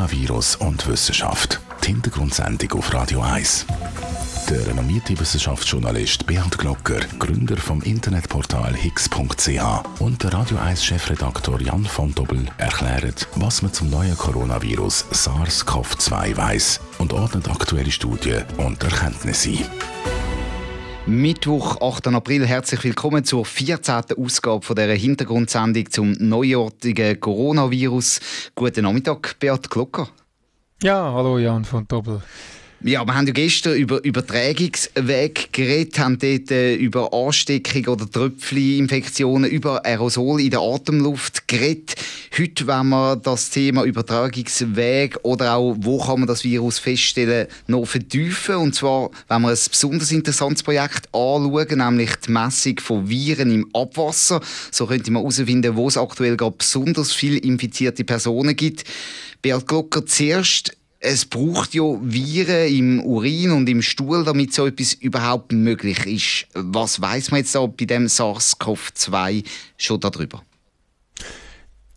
Coronavirus und Wissenschaft. Die Hintergrundsendung auf Radio 1. Der renommierte Wissenschaftsjournalist Bernd Glocker, Gründer vom Internetportal higgs.ch und der Radio 1 Chefredaktor Jan von Dobbel erklären, was man zum neuen Coronavirus SARS-CoV-2 weiß und ordnet aktuelle Studien und Erkenntnisse ein. Mittwoch, 8. April. Herzlich willkommen zur 14. Ausgabe von dieser Hintergrundsendung zum neuartigen Coronavirus. Guten Nachmittag, Beat Glocker. Ja, hallo Jan von Doppel. Ja, wir haben ja gestern über Übertragungsweg geredet, haben dort äh, über Ansteckung oder Tröpfcheninfektionen, über Aerosol in der Atemluft geredet. Heute wollen wir das Thema Übertragungsweg oder auch, wo kann man das Virus feststellen, noch vertiefen. Und zwar, wenn wir ein besonders interessantes Projekt anschauen, nämlich die Messung von Viren im Abwasser. So könnte man herausfinden, wo es aktuell gerade besonders viele infizierte Personen gibt. Beat Glocker, zuerst es braucht ja Viren im Urin und im Stuhl, damit so etwas überhaupt möglich ist. Was weiß man jetzt da bei dem SARS-CoV-2 schon darüber?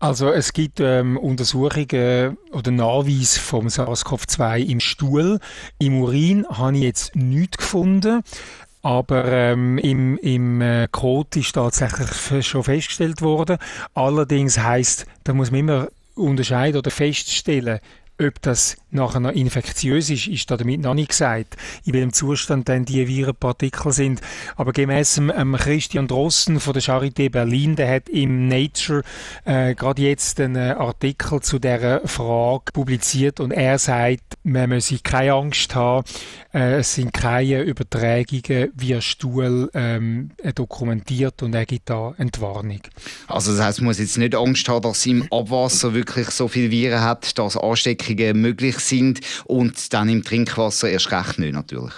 Also es gibt ähm, Untersuchungen oder Nachweis vom SARS-CoV-2 im Stuhl. Im Urin habe ich jetzt nichts gefunden. Aber ähm, im, im äh, Code ist tatsächlich schon festgestellt worden. Allerdings heißt, da muss man immer unterscheiden oder feststellen, ob das nachher noch infektiös ist, ist damit noch nicht gesagt, in welchem Zustand dann die Virenpartikel sind. Aber gemäss ähm, Christian Drossen von der Charité Berlin, der hat im Nature äh, gerade jetzt einen äh, Artikel zu der Frage publiziert und er sagt, man müsse keine Angst haben, äh, es sind keine Übertragungen via Stuhl ähm, dokumentiert und er gibt da Entwarnung. Also das heißt, man muss jetzt nicht Angst haben, dass im Abwasser wirklich so viele Viren hat, dass Ansteckungen möglich sind und dann im Trinkwasser erst recht nicht natürlich.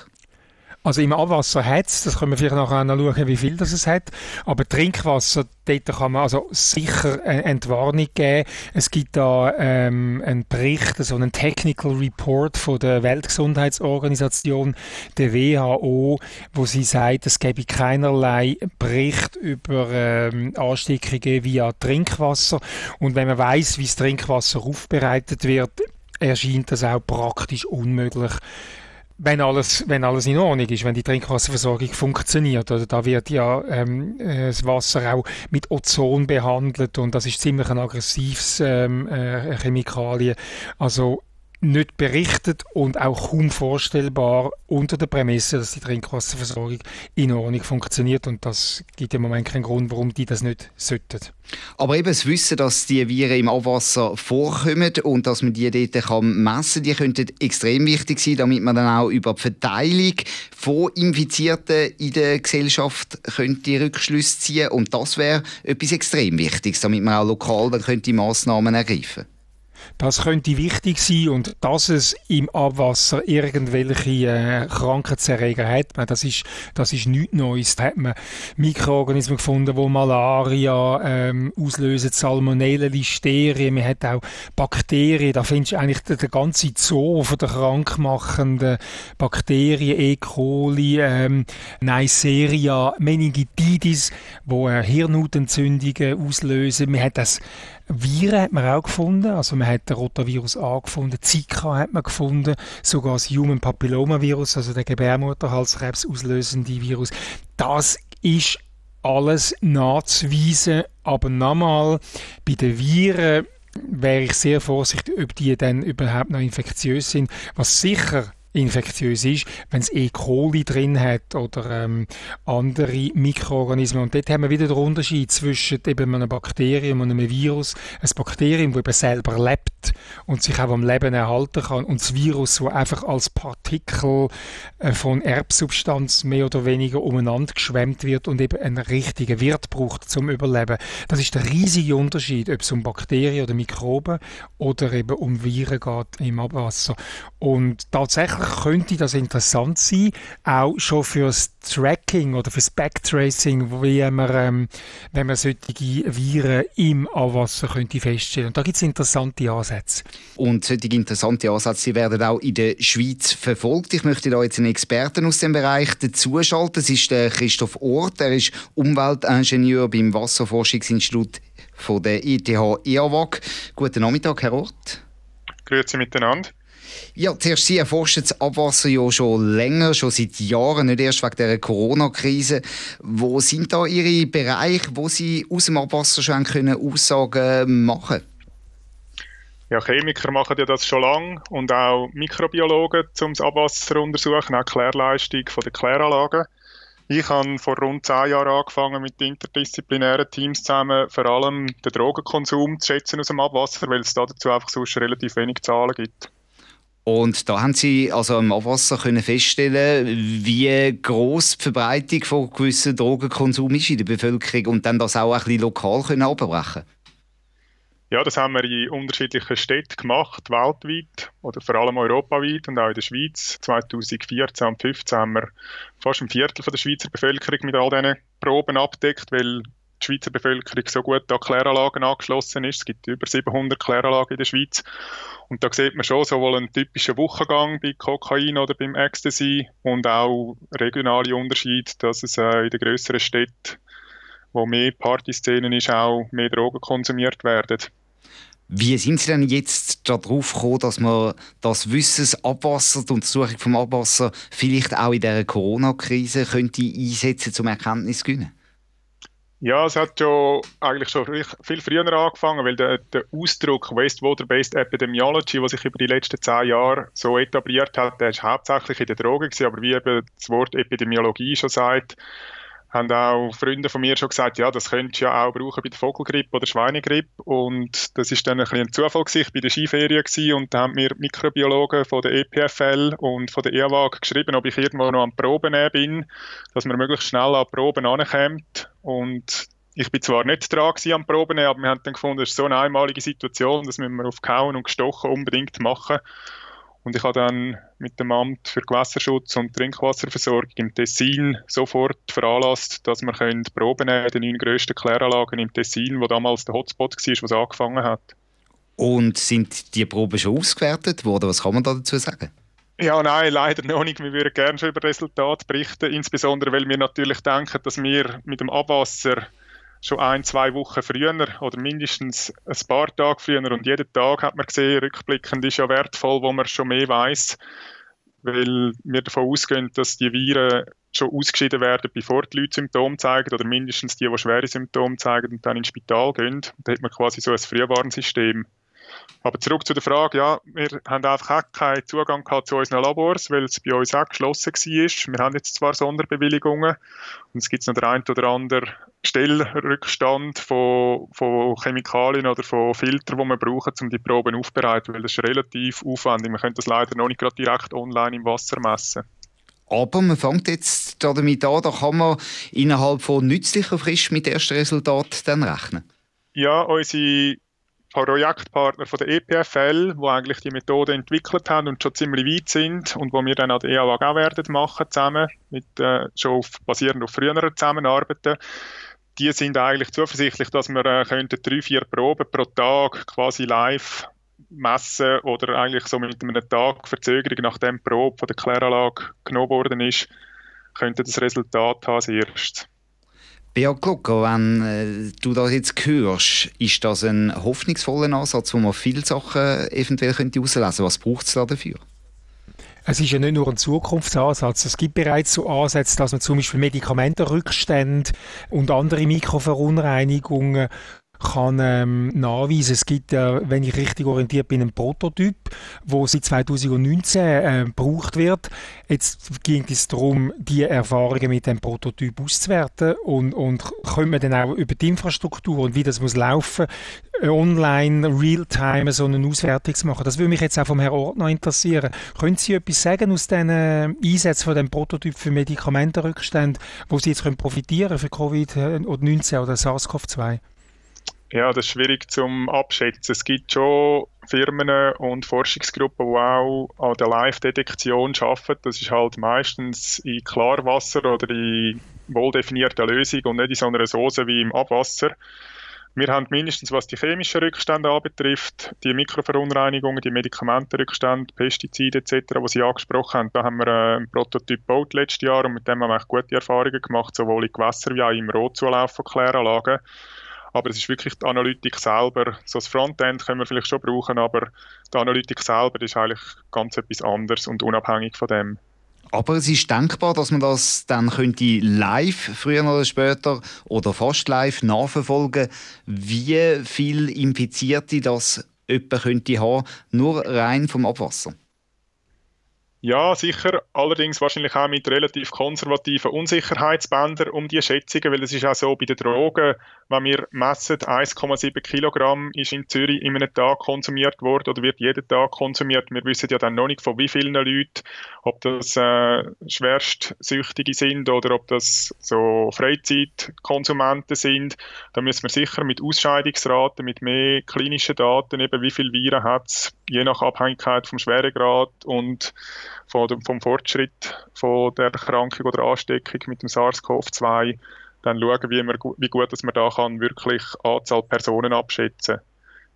Also im Abwasser hat es, das können wir vielleicht nachher anschauen, wie viel das es hat, aber Trinkwasser, dort kann man also sicher eine Entwarnung geben. Es gibt da ähm, einen Bericht, so einen Technical Report von der Weltgesundheitsorganisation, der WHO, wo sie sagt, es gäbe keinerlei Bericht über ähm, Ansteckungen via Trinkwasser und wenn man weiß, wie das Trinkwasser aufbereitet wird, erscheint das auch praktisch unmöglich, wenn alles, wenn alles in Ordnung ist, wenn die Trinkwasserversorgung funktioniert. Oder da wird ja ähm, äh, das Wasser auch mit Ozon behandelt und das ist ziemlich ein aggressives ähm, äh, Chemikalie. Also nicht berichtet und auch kaum vorstellbar unter der Prämisse, dass die Trinkwasserversorgung in Ordnung funktioniert und das gibt im Moment keinen Grund, warum die das nicht sollten. Aber eben das Wissen, dass die Viren im Abwasser vorkommen und dass man die dort kann messen kann, die könnten extrem wichtig sein, damit man dann auch über die Verteilung von Infizierten in der Gesellschaft könnte Rückschlüsse ziehen und das wäre etwas extrem Wichtiges, damit man auch lokal dann könnte Massnahmen ergreifen könnte. Das könnte wichtig sein und dass es im Abwasser irgendwelche äh, Krankheitserreger hat, das ist, das ist nichts Neues. Da hat man Mikroorganismen gefunden, die Malaria ähm, auslösen, Salmonellen, Listerien, man hat auch Bakterien, da findest du eigentlich den, den ganzen Zoo von der krankmachenden Bakterien, E. coli, ähm, Neisseria, Meningitis, wo äh, Hirnhautentzündungen auslösen. Man hat das Viren hat man auch gefunden, also man hat den Rotavirus A gefunden, Zika hat man gefunden, sogar das Human Papillomavirus, also der Gebärmutterhalskrebs auslösende Virus. Das ist alles nachzuweisen, aber nochmal, bei den Viren wäre ich sehr vorsichtig, ob die dann überhaupt noch infektiös sind. Was sicher infektiös ist, wenn es E. coli drin hat oder ähm, andere Mikroorganismen. Und dort haben wir wieder den Unterschied zwischen eben einem Bakterium und einem Virus. Ein Bakterium, das eben selber lebt und sich auch am Leben erhalten kann und das Virus, das einfach als Partikel äh, von Erbsubstanz mehr oder weniger umeinander geschwemmt wird und eben einen richtigen Wirt braucht zum Überleben. Das ist der riesige Unterschied, ob es um Bakterien oder Mikroben oder eben um Viren geht im Abwasser. Und tatsächlich könnte das interessant sein, auch schon fürs Tracking oder fürs Backtracing, wie man, ähm, wenn man solche Viren im Abwasser könnte feststellen. Und da gibt es interessante Ansätze. Und solche interessante Ansätze werden auch in der Schweiz verfolgt. Ich möchte da jetzt einen Experten aus dem Bereich dazuschalten. Das ist der Christoph Ort. Er ist Umweltingenieur beim Wasserforschungsinstitut von der ETH EAWAG. Guten Nachmittag, Herr Ort. Grüezi miteinander. Ja, zuerst Sie erforschen das Abwasser ja schon länger, schon seit Jahren, nicht erst wegen der Corona-Krise. Wo sind da Ihre Bereiche, wo Sie aus dem Abwasser schon können Aussagen machen ja, Chemiker machen ja das schon lange und auch Mikrobiologen, um das Abwasser zu untersuchen, auch Klärleistung der Kläranlagen. Ich habe vor rund zehn Jahren angefangen mit interdisziplinären Teams zusammen, vor allem den Drogenkonsum zu schätzen aus dem Abwasser, weil es dazu einfach sonst relativ wenig Zahlen gibt. Und da haben Sie also im Abwasser können feststellen, wie groß die Verbreitung von gewissen Drogenkonsum ist in der Bevölkerung und dann das auch ein bisschen lokal können abbrechen. Ja, das haben wir in unterschiedlichen Städten gemacht, weltweit oder vor allem europaweit und auch in der Schweiz. 2014 und 2015 haben wir fast ein Viertel von der Schweizer Bevölkerung mit all diesen Proben abdeckt, weil die Schweizer Bevölkerung so gut an Kläranlagen angeschlossen ist. Es gibt über 700 Kläranlagen in der Schweiz. Und da sieht man schon sowohl einen typischen Wochengang bei Kokain oder beim Ecstasy und auch regionale Unterschiede, dass es äh, in den grösseren Städten, wo mehr Partyszenen ist, auch mehr Drogen konsumiert werden. Wie sind Sie denn jetzt darauf gekommen, dass man das Wissen, Abwasser, die Untersuchung vom Abwasser vielleicht auch in der Corona-Krise könnte einsetzen, zum Erkenntnis zu gewinnen? Ja, es hat schon eigentlich schon viel früher angefangen, weil der, der Ausdruck Wastewater-Based Epidemiology, was sich über die letzten zehn Jahre so etabliert hat, der ist hauptsächlich in der Droge aber wie eben das Wort Epidemiologie schon sagt, haben auch Freunde von mir schon gesagt, ja, das könntest du ja auch brauchen bei der Vogelgrippe oder Schweinegrippe. Und das ist dann ein, bisschen ein Zufall gewesen. Ich bei der Skiferien und da haben mir Mikrobiologen von der EPFL und von der EAWAG geschrieben, ob ich irgendwo noch am Proben bin, dass man möglichst schnell an Proben ankommt. Und ich bin zwar nicht dran am Proben, aber wir haben dann gefunden, das ist so eine einmalige Situation, das müssen wir auf Kauen und Gestochen unbedingt machen. Und ich habe dann mit dem Amt für Gewässerschutz und Trinkwasserversorgung im Tessin sofort veranlasst, dass wir können Proben nehmen den neun grössten Kläranlagen im Tessin, wo damals der Hotspot war, wo es angefangen hat. Und sind die Proben schon ausgewertet worden? Was kann man da dazu sagen? Ja, nein, leider noch nicht. Wir würden gerne schon über Resultate berichten, insbesondere weil wir natürlich denken, dass wir mit dem Abwasser schon ein, zwei Wochen früher oder mindestens ein paar Tage früher und jeden Tag hat man gesehen, rückblickend ist ja wertvoll, wo man schon mehr weiß, weil wir davon ausgehen, dass die Viren schon ausgeschieden werden, bevor die Leute Symptome zeigen oder mindestens die, die schwere Symptome zeigen und dann ins Spital gehen. Da hat man quasi so ein Frühwarnsystem. Aber zurück zu der Frage, ja, wir haben einfach auch keinen Zugang gehabt zu unseren Labors, weil es bei uns auch geschlossen war. Wir haben jetzt zwar Sonderbewilligungen und es gibt noch der ein oder andere Stellrückstand von, von Chemikalien oder von Filtern, die wir brauchen, um die Proben aufzubereiten, weil das ist relativ aufwendig. Man könnte das leider noch nicht gerade direkt online im Wasser messen. Aber man fängt jetzt damit an, da kann man innerhalb von nützlicher Frist mit ersten Resultaten dann rechnen. Ja, unsere Projektpartner von der EPFL, die eigentlich die Methode entwickelt haben und schon ziemlich weit sind und wo wir dann an der EAWAG auch werden machen zusammen, mit, äh, schon auf, basierend auf früheren Zusammenarbeiten. Die sind eigentlich zuversichtlich, dass wir äh, könnten drei, vier Proben pro Tag quasi live messen oder eigentlich so mit einem Tag Verzögerung, nachdem die Probe von der Kläranlage genommen worden ist, könnte das Resultat haben als erstes. Beat Glocker, wenn äh, du das jetzt hörst, ist das ein hoffnungsvoller Ansatz, wo man viele Sachen eventuell könnte auslesen Was braucht es da dafür? Es ist ja nicht nur ein Zukunftsansatz. Es gibt bereits so Ansätze, dass man zum Beispiel Medikamentenrückstände und andere Mikroverunreinigungen kann ähm, nachweisen. Es gibt, äh, wenn ich richtig orientiert bin, einen Prototyp, wo seit 2019 äh, gebraucht wird. Jetzt ging es darum, die Erfahrungen mit dem Prototyp auszuwerten und, und können wir dann auch über die Infrastruktur und wie das muss laufen, äh, online, real-time so eine Auswertung zu machen. Das würde mich jetzt auch vom Herrn Ordner interessieren. Können Sie etwas sagen aus diesen äh, Einsätzen von dem Prototyp für Medikamentenrückstände, wo Sie jetzt können profitieren für Covid-19 oder SARS-CoV-2? Ja, das ist schwierig zum Abschätzen. Es gibt schon Firmen und Forschungsgruppen, die auch an der Live-Detektion arbeiten. Das ist halt meistens in Klarwasser oder in wohl definierter Lösung und nicht in so einer Soße wie im Abwasser. Wir haben mindestens, was die chemischen Rückstände anbetrifft, die Mikroverunreinigungen, die Medikamentenrückstände, Pestizide etc., die Sie angesprochen haben, da haben wir äh, einen Prototyp gebaut letztes Jahr und mit dem haben wir gute Erfahrungen gemacht, sowohl in Gewässern wie auch im Rotzulauf von Kläranlagen. Aber es ist wirklich die Analytik selber. So das Frontend können wir vielleicht schon brauchen, aber die Analytik selber ist eigentlich ganz etwas anderes und unabhängig von dem. Aber es ist denkbar, dass man das dann könnte live, früher oder später, oder fast live nachverfolgen, wie viel Infizierte das jemand könnte haben, nur rein vom Abwasser. Ja, sicher. Allerdings wahrscheinlich auch mit relativ konservativen Unsicherheitsbändern um die Schätzungen, weil es ist auch so bei den Drogen, wenn wir messen, 1,7 Kilogramm ist in Zürich in einem Tag konsumiert worden oder wird jeden Tag konsumiert. Wir wissen ja dann noch nicht von wie vielen Leuten, ob das äh, Schwerstsüchtige sind oder ob das so Freizeitkonsumenten sind. Da müssen wir sicher mit Ausscheidungsraten, mit mehr klinischen Daten, eben wie viele Viren hat es, je nach Abhängigkeit vom Schweregrad und vom, vom Fortschritt von der Erkrankung oder Ansteckung mit dem SARS-CoV-2 dann schauen, wie, wir, wie gut dass man da kann wirklich Anzahl Personen abschätzen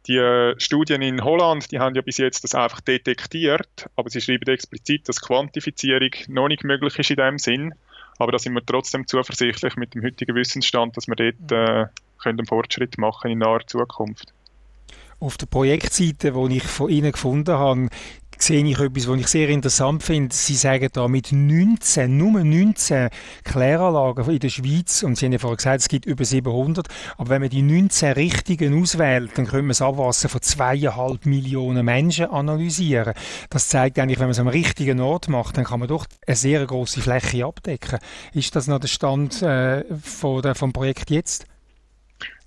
die äh, Studien in Holland, die haben ja bis jetzt das einfach detektiert, aber sie schreiben explizit, dass Quantifizierung noch nicht möglich ist in dem Sinn. Aber da sind wir trotzdem zuversichtlich mit dem heutigen Wissensstand, dass wir dort äh, können einen Fortschritt machen in naher Zukunft. Auf der Projektseite, die ich von Ihnen gefunden habe, sehe ich etwas, was ich sehr interessant finde. Sie sagen da mit 19, nur 19 Kläranlagen in der Schweiz, und Sie haben ja vorhin gesagt, es gibt über 700, aber wenn man die 19 richtigen auswählt, dann können wir das Abwasser von zweieinhalb Millionen Menschen analysieren. Das zeigt eigentlich, wenn man es am richtigen Ort macht, dann kann man doch eine sehr große Fläche abdecken. Ist das noch der Stand äh, von der, vom Projekt jetzt?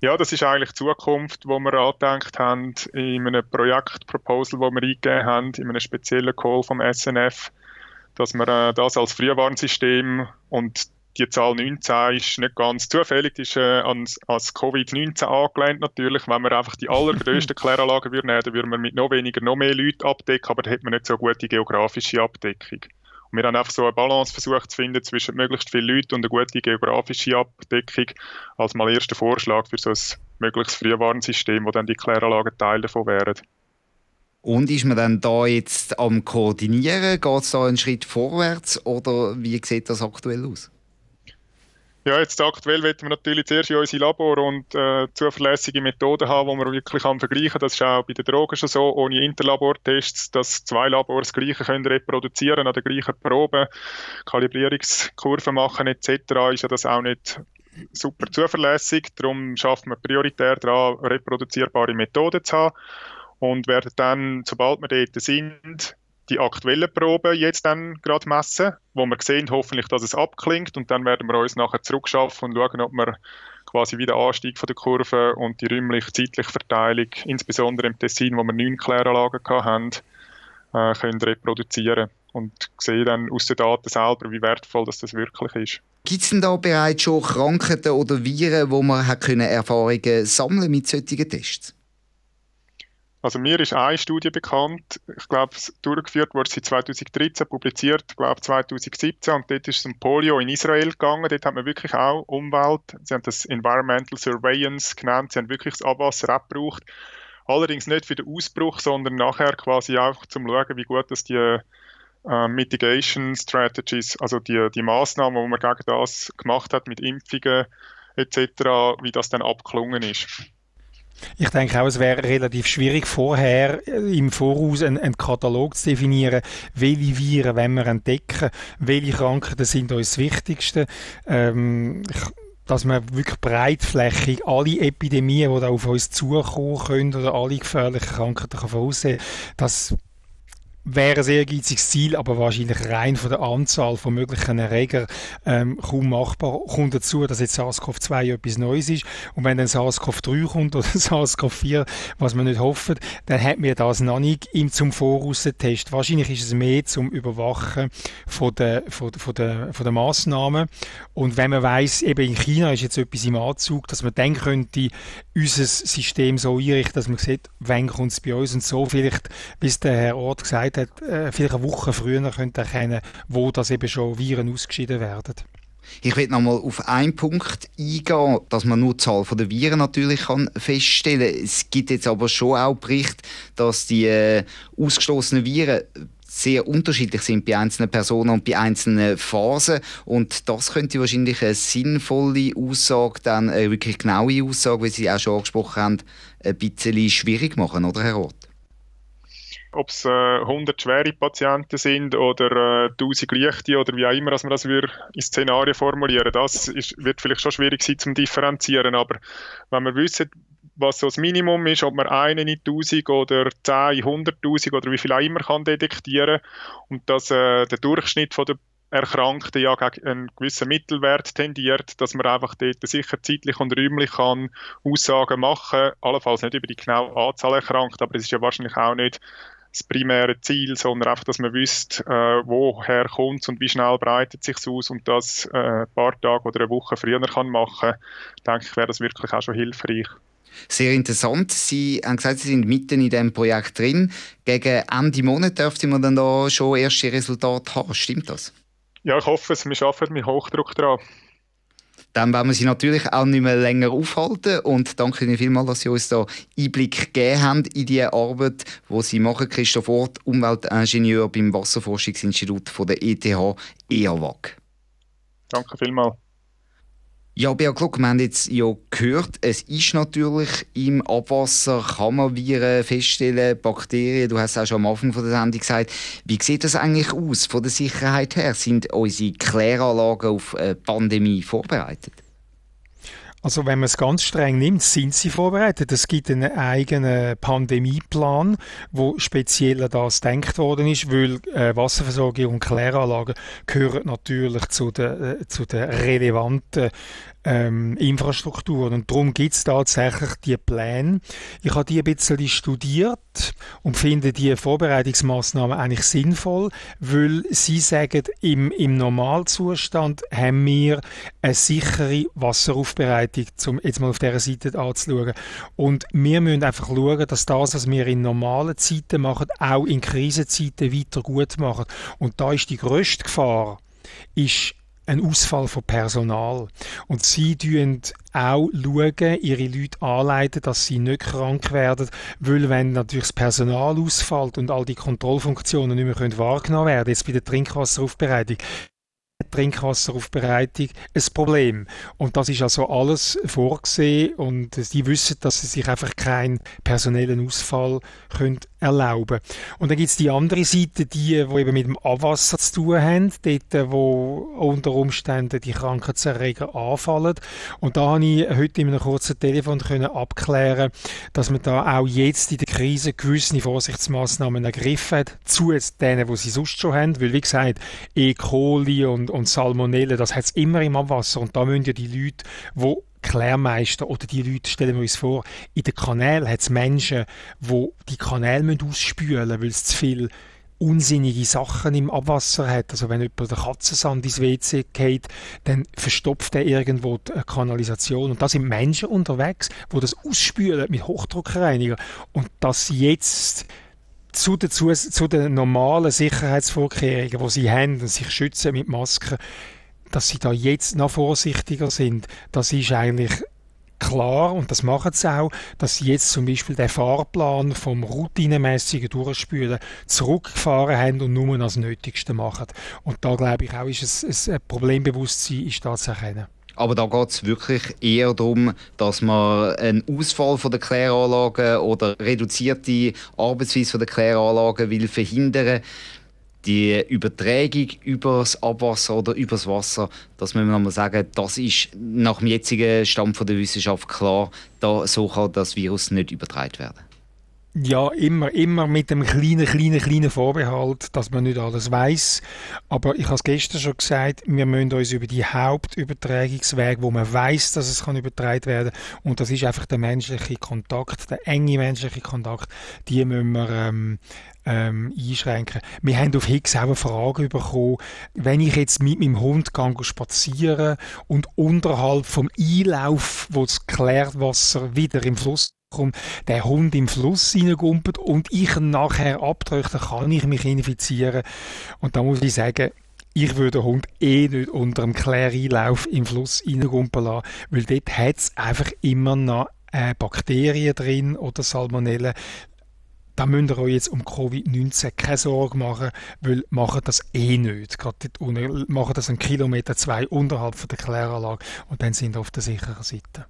Ja, das ist eigentlich die Zukunft, wo wir angedenkt haben in einem Projektproposal, wo wir eingegeben haben, in einem speziellen Call vom SNF, dass wir äh, das als Frühwarnsystem und die Zahl 19 ist nicht ganz zufällig, die ist äh, ans, als Covid-19 angelehnt natürlich. Wenn wir einfach die allergrößten Kläranlagen würden dann würden wir mit noch weniger noch mehr Leuten abdecken, aber dann hätte man nicht so gute geografische Abdeckung wir haben einfach so eine Balance versucht zu finden zwischen möglichst vielen Leuten und eine gute geografische Abdeckung als mal erster Vorschlag für so ein mögliches Frühwarnsystem, wo dann die Kläranlagen Teil davon wären. Und ist man dann da jetzt am Koordinieren? Geht es da einen Schritt vorwärts oder wie sieht das aktuell aus? Ja, jetzt aktuell wollen wir natürlich zuerst in unsere Labor und äh, zuverlässige Methoden haben, die man wirklich kann vergleichen kann. Das ist auch bei den Drogen schon so, ohne Interlabortests, dass zwei Labors das Gleiche können reproduzieren an der gleichen Probe, Kalibrierungskurven machen etc. ist ja das auch nicht super zuverlässig. Darum schaffen wir prioritär daran, reproduzierbare Methoden zu haben und werden dann, sobald wir dort sind, die aktuellen Proben jetzt dann gerade messen, wo wir sehen hoffentlich, dass es abklingt und dann werden wir uns nachher zurückschaffen und schauen, ob wir quasi wieder Anstieg von der Kurve und die räumlich-zeitliche Verteilung, insbesondere im Tessin, wo wir neun Kläranlagen hatten, äh, können reproduzieren und sehen dann aus den Daten selber, wie wertvoll das, das wirklich ist. Gibt es denn da bereits schon Krankheiten oder Viren, wo man hat können Erfahrungen sammeln mit solchen Tests? Also mir ist eine Studie bekannt, ich glaube, durchgeführt wurde sie 2013, publiziert, glaube 2017 und dort ist es um Polio in Israel gegangen. Dort hat man wirklich auch Umwelt, sie haben das Environmental Surveillance genannt, sie haben wirklich das Abwasser abgebraucht. Allerdings nicht für den Ausbruch, sondern nachher quasi auch zum schauen, wie gut das die äh, Mitigation Strategies, also die, die Maßnahmen, die man gegen das gemacht hat mit Impfungen etc., wie das dann abgelungen ist. Ich denke auch, es wäre relativ schwierig, vorher äh, im Voraus einen, einen Katalog zu definieren, welche Viren wenn wir entdecken, welche Krankheiten sind uns das Wichtigste. Ähm, dass man wirklich breitflächig alle Epidemien, die da auf uns zukommen können oder alle gefährlichen Krankheiten voraussehen kann, das wäre ein sehr ehrgeiziges Ziel, aber wahrscheinlich rein von der Anzahl von möglichen Erregern ähm, kaum machbar. Kommt dazu, dass jetzt SARS-CoV-2 etwas Neues ist und wenn dann SARS-CoV-3 kommt oder SARS-CoV-4, was man nicht hofft, dann hat man das noch nicht im zum Voraus Test. Wahrscheinlich ist es mehr zum Überwachen von der, von, von der, von der Massnahmen und wenn man weiß, eben in China ist jetzt etwas im Anzug, dass man dann könnte unser System so einrichten, dass man sieht, wann kommt es bei uns und so vielleicht, bis der Herr Ort gesagt gesagt hat, äh, vielleicht eine Woche früher könnte erkennen, wo das eben schon Viren ausgeschieden werden. Ich will noch mal auf einen Punkt eingehen, dass man nur die Zahl der Viren natürlich kann feststellen kann. Es gibt jetzt aber schon auch Berichte, dass die äh, ausgestoßenen Viren sehr unterschiedlich sind bei einzelnen Personen und bei einzelnen Phasen. Und das könnte wahrscheinlich eine sinnvolle Aussage, dann eine wirklich genaue Aussage, wie Sie auch schon angesprochen haben, ein bisschen schwierig machen, oder Herr Roth? Ob es äh, 100 schwere Patienten sind oder äh, 1000 leichte oder wie auch immer, dass man das in Szenarien formulieren, das ist, wird vielleicht schon schwierig sein zum differenzieren, aber wenn wir wissen, was so das Minimum ist, ob man einen in 1000 oder 10 in 100.000 oder wie viel auch immer kann detektieren und dass äh, der Durchschnitt von der Erkrankten ja gegen einen gewissen Mittelwert tendiert, dass man einfach dort sicher zeitlich und räumlich kann Aussagen machen kann, allenfalls nicht über die genaue Anzahl erkrankt, aber es ist ja wahrscheinlich auch nicht das primäre Ziel, sondern einfach, dass man wüsste, äh, woher kommt und wie schnell breitet sich aus und das äh, ein paar Tage oder eine Woche früher kann machen, denke ich, wäre das wirklich auch schon hilfreich. Sehr interessant. Sie haben gesagt, Sie sind mitten in diesem Projekt drin. Gegen Ende Monat dürfte man dann da schon erste Resultate haben. Stimmt das? Ja, ich hoffe es. Wir arbeiten mit Hochdruck dran. Dann werden wir Sie natürlich auch nicht mehr länger aufhalten und danke Ihnen vielmals, dass Sie uns da Einblick gegeben haben in die Arbeit, die Sie machen. Christoph Ort, Umweltingenieur beim Wasserforschungsinstitut der ETH EAWAG. Danke vielmals. Ja, Beat Gluck, wir haben jetzt ja gehört, es ist natürlich im Abwasser, kann man Viren feststellen, Bakterien, du hast es auch schon am Anfang von der Sendung gesagt. Wie sieht das eigentlich aus von der Sicherheit her? Sind unsere Kläranlagen auf eine Pandemie vorbereitet? Also wenn man es ganz streng nimmt, sind sie vorbereitet. Es gibt einen eigenen Pandemieplan, wo speziell an das denkt worden ist, weil äh, Wasserversorgung und Kläranlagen gehören natürlich zu den, äh, zu den relevanten ähm, Infrastrukturen. Und darum gibt es tatsächlich die Pläne. Ich habe die ein bisschen studiert und finde die Vorbereitungsmaßnahmen eigentlich sinnvoll, weil sie sagen, im, im Normalzustand haben wir eine sichere Wasseraufbereitung, um jetzt mal auf dieser Seite anzuschauen. Und wir müssen einfach schauen, dass das, was wir in normalen Zeiten machen, auch in Krisenzeiten weiter gut machen. Und da ist die grösste Gefahr, ist ein Ausfall von Personal. Und sie schauen auch schauen, ihre Leute anleiten, dass sie nicht krank werden, weil wenn natürlich das Personal ausfällt und all die Kontrollfunktionen nicht mehr wahrgenommen werden, jetzt bei der Trinkwasseraufbereitung, Trinkwasseraufbereitung ein Problem. Und das ist also alles vorgesehen und die wissen, dass sie sich einfach keinen personellen Ausfall können erlauben Und dann gibt es die andere Seite, die, die eben mit dem Abwasser zu tun haben, dort, wo unter Umständen die Krankheitserreger anfallen. Und da habe ich heute in einem kurzen Telefon können abklären, dass man da auch jetzt in der Krise gewisse Vorsichtsmaßnahmen ergriffen hat, zu denen, die sie sonst schon haben, weil wie gesagt, E. coli und, und Salmonellen, das hat es immer im Abwasser und da müssen ja die Leute, die Klärmeister oder die Leute, stellen wir uns vor, in den Kanälen hat es Menschen, die die Kanäle ausspülen müssen, weil es zu viel unsinnige Sachen im Abwasser hat. Also wenn jemand den Katzensand ins WC geht, dann verstopft er irgendwo die Kanalisation. Und da sind Menschen unterwegs, die das ausspülen mit Hochdruckreiniger. Und das jetzt zu den, zu, zu den normalen Sicherheitsvorkehrungen, die sie haben und sich schützen mit Masken, dass sie da jetzt noch vorsichtiger sind, das ist eigentlich klar, und das machen sie auch, dass sie jetzt zum Beispiel den Fahrplan vom routinemäßigen Durchspülen zurückgefahren haben und nur das Nötigste machen. Und da glaube ich auch, ist es, ein Problembewusstsein ist zu erkennen. Aber da geht es wirklich eher darum, dass man einen Ausfall von der Kläranlagen oder reduzierte Arbeitsweise von der Kläranlagen will verhindern die Übertragung über das Abwasser oder über das Wasser, das müssen wir nochmal sagen, das ist nach dem jetzigen Stand der Wissenschaft klar, da, so kann das Virus nicht übertragen werden. Ja, immer, immer mit dem kleinen, kleinen, kleinen Vorbehalt, dass man nicht alles weiß. Aber ich habe es gestern schon gesagt, wir müssen uns über die Hauptübertragungswege, wo man weiß, dass es kann übertragen werden, und das ist einfach der menschliche Kontakt, der enge menschliche Kontakt, die müssen wir ähm, ähm, einschränken. Wir haben auf Higgs auch eine Frage bekommen, wenn ich jetzt mit meinem Hund gehe spazieren und unterhalb vom Einlauf, wo das Klärwasser wieder im Fluss kommt, der Hund im Fluss reingumpelt und ich nachher dann kann ich mich infizieren. Und da muss ich sagen, ich würde den Hund eh nicht unter dem Kläreinlauf im Fluss reingumpeln lassen, weil dort hat es einfach immer noch äh, Bakterien drin oder Salmonellen da müsst ihr euch jetzt um Covid-19 keine Sorge machen, weil machen das eh nicht. Gerade dort unten, machen das einen Kilometer zwei unterhalb von der Kläranlage und dann sind wir auf der sicheren Seite.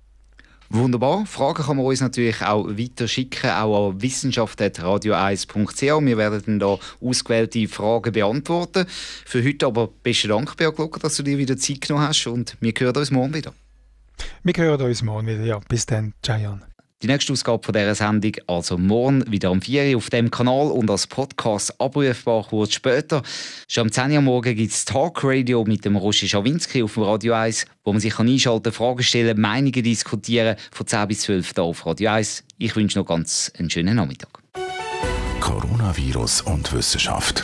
Wunderbar. Fragen kann man uns natürlich auch weiter schicken, auch an wissenschaft.radio1.ch. Wir werden dann da ausgewählte Fragen beantworten. Für heute aber besten Dank, Beat Glocker, dass du dir wieder Zeit genommen hast und wir hören uns morgen wieder. Wir hören uns morgen wieder, ja. Bis dann. Ciao. Die nächste Ausgabe von dieser Sendung also morgen wieder um 4 Uhr auf dem Kanal und als Podcast abrufbar kurz später. Schon am 10 Uhr morgen gibt es Talk Radio mit dem Roger Schawinski auf dem Radio 1, wo man sich einschalten kann, Fragen stellen, Meinungen diskutieren von 10 bis 12 hier auf Radio 1. Ich wünsche noch ganz einen schönen Nachmittag. Coronavirus und Wissenschaft.